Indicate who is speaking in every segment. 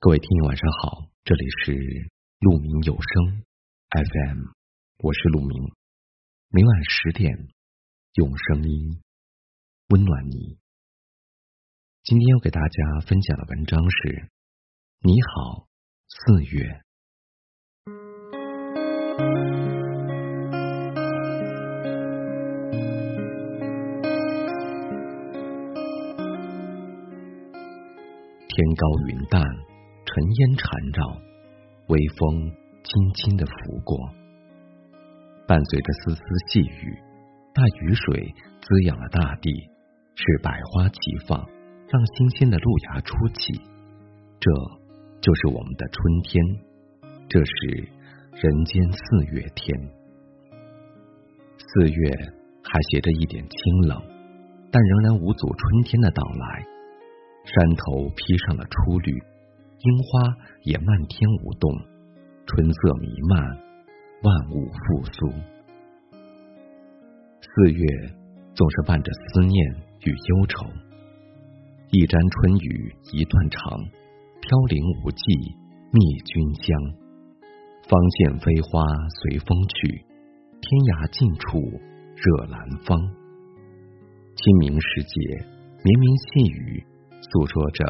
Speaker 1: 各位听友晚上好，这里是鹿鸣有声 FM，我是鹿鸣，每晚十点用声音温暖你。今天要给大家分享的文章是《你好，四月》。天高云淡。尘烟缠绕，微风轻轻的拂过，伴随着丝丝细雨，那雨水滋养了大地，使百花齐放，让新鲜的露芽初起。这就是我们的春天，这是人间四月天。四月还携着一点清冷，但仍然无阻春天的到来。山头披上了初绿。樱花也漫天舞动，春色弥漫，万物复苏。四月总是伴着思念与忧愁，一沾春雨一段长，飘零无际觅君香。芳见飞花随风去，天涯尽处惹兰芳。清明时节，绵绵细雨诉说着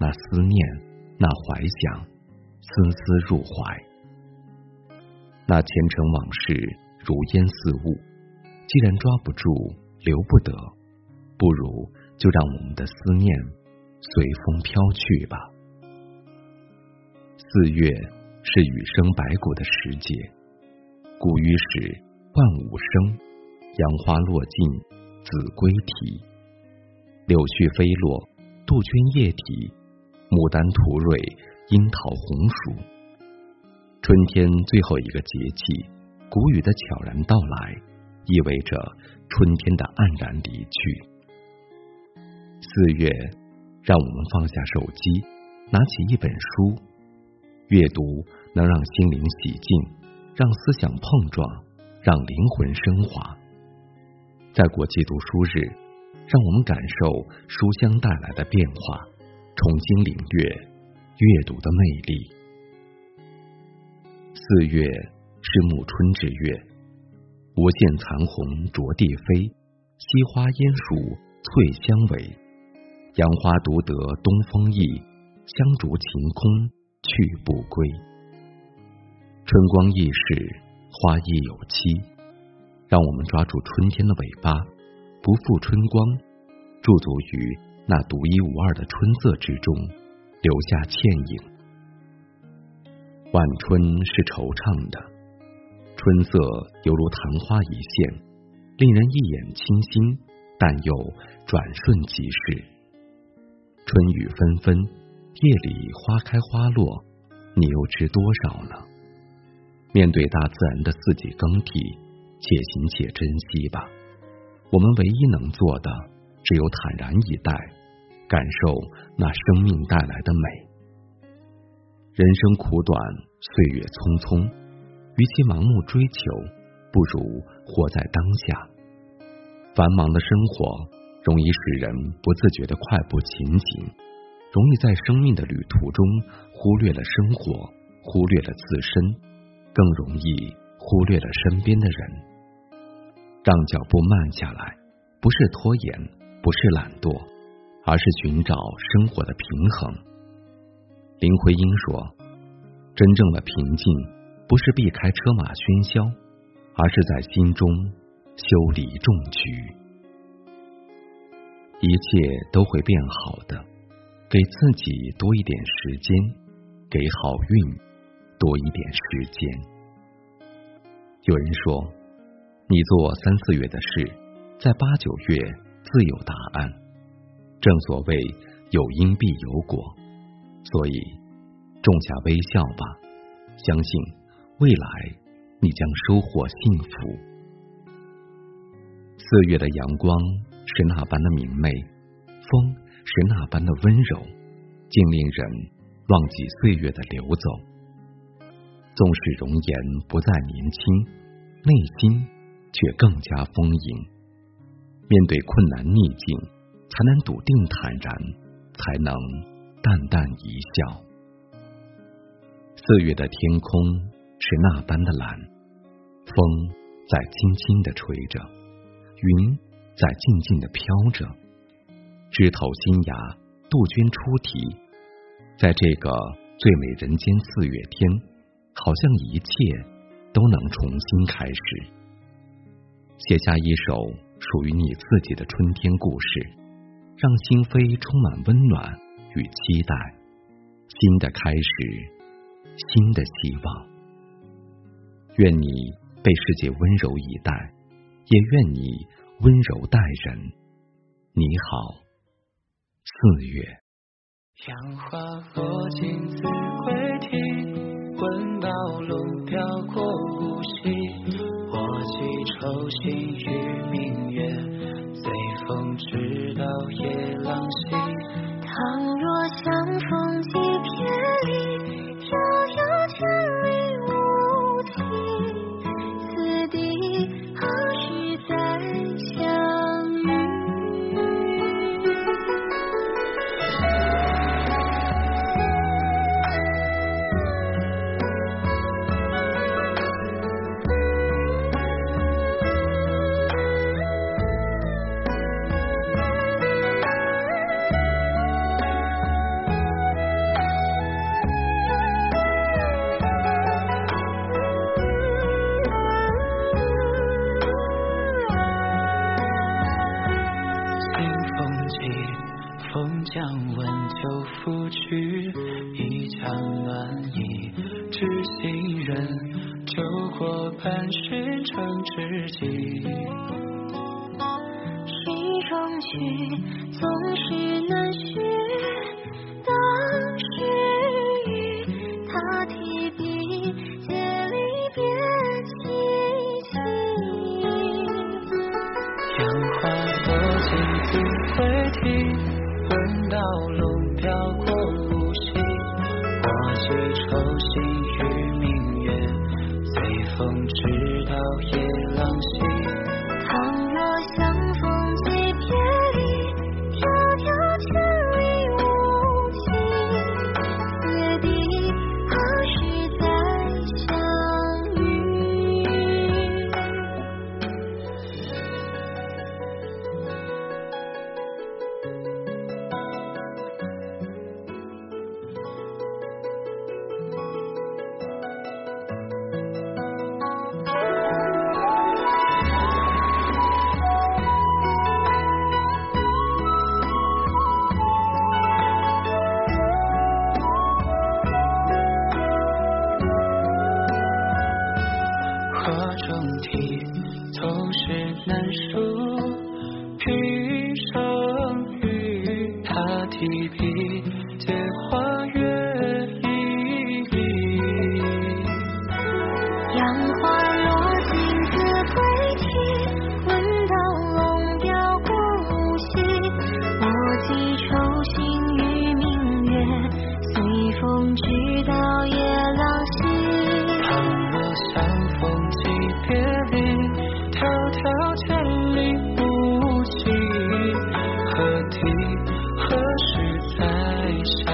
Speaker 1: 那思念。那怀想，丝丝入怀。那前尘往事如烟似雾，既然抓不住，留不得，不如就让我们的思念随风飘去吧。四月是雨生百谷的时节，谷雨时万物生，杨花落尽子规啼，柳絮飞落杜鹃叶啼。牡丹吐蕊，樱桃红薯。春天最后一个节气，谷雨的悄然到来，意味着春天的黯然离去。四月，让我们放下手机，拿起一本书，阅读能让心灵洗净，让思想碰撞，让灵魂升华。在国际读书日，让我们感受书香带来的变化。重新领略阅读的魅力。四月是暮春之月，无限残红着地飞，西花烟树翠香围，杨花独得东风意，香烛晴空去不归。春光易逝，花亦有期，让我们抓住春天的尾巴，不负春光，驻足于。那独一无二的春色之中，留下倩影。晚春是惆怅的，春色犹如昙花一现，令人一眼倾心，但又转瞬即逝。春雨纷纷，夜里花开花落，你又知多少呢？面对大自然的四季更替，且行且珍惜吧。我们唯一能做的。只有坦然以待，感受那生命带来的美。人生苦短，岁月匆匆，与其盲目追求，不如活在当下。繁忙的生活容易使人不自觉的快步前行，容易在生命的旅途中忽略了生活，忽略了自身，更容易忽略了身边的人。让脚步慢下来，不是拖延。不是懒惰，而是寻找生活的平衡。林徽因说：“真正的平静，不是避开车马喧嚣，而是在心中修理种局。一切都会变好的，给自己多一点时间，给好运多一点时间。”有人说：“你做三四月的事，在八九月。”自有答案。正所谓有因必有果，所以种下微笑吧，相信未来你将收获幸福。四月的阳光是那般的明媚，风是那般的温柔，竟令人忘记岁月的流走。纵使容颜不再年轻，内心却更加丰盈。面对困难逆境，才能笃定坦然，才能淡淡一笑。四月的天空是那般的蓝，风在轻轻的吹着，云在静静的飘着。枝头新芽，杜鹃初啼，在这个最美人间四月天，好像一切都能重新开始。写下一首属于你自己的春天故事，让心扉充满温暖与期待。新的开始。新的希望，愿你被世界温柔以待，也愿你温柔待人。你好，四月。
Speaker 2: 杨花落尽子规啼，闻道龙飘过无锡。我寄愁心与明，直到夜郎西。
Speaker 3: 倘若相逢
Speaker 2: 将
Speaker 3: 温酒拂去，一腔暖意，知心人，酒过半巡，成知己。
Speaker 2: 戏中曲总是难续。闻道你总是难书平生与
Speaker 3: 他
Speaker 2: 提笔。
Speaker 1: 感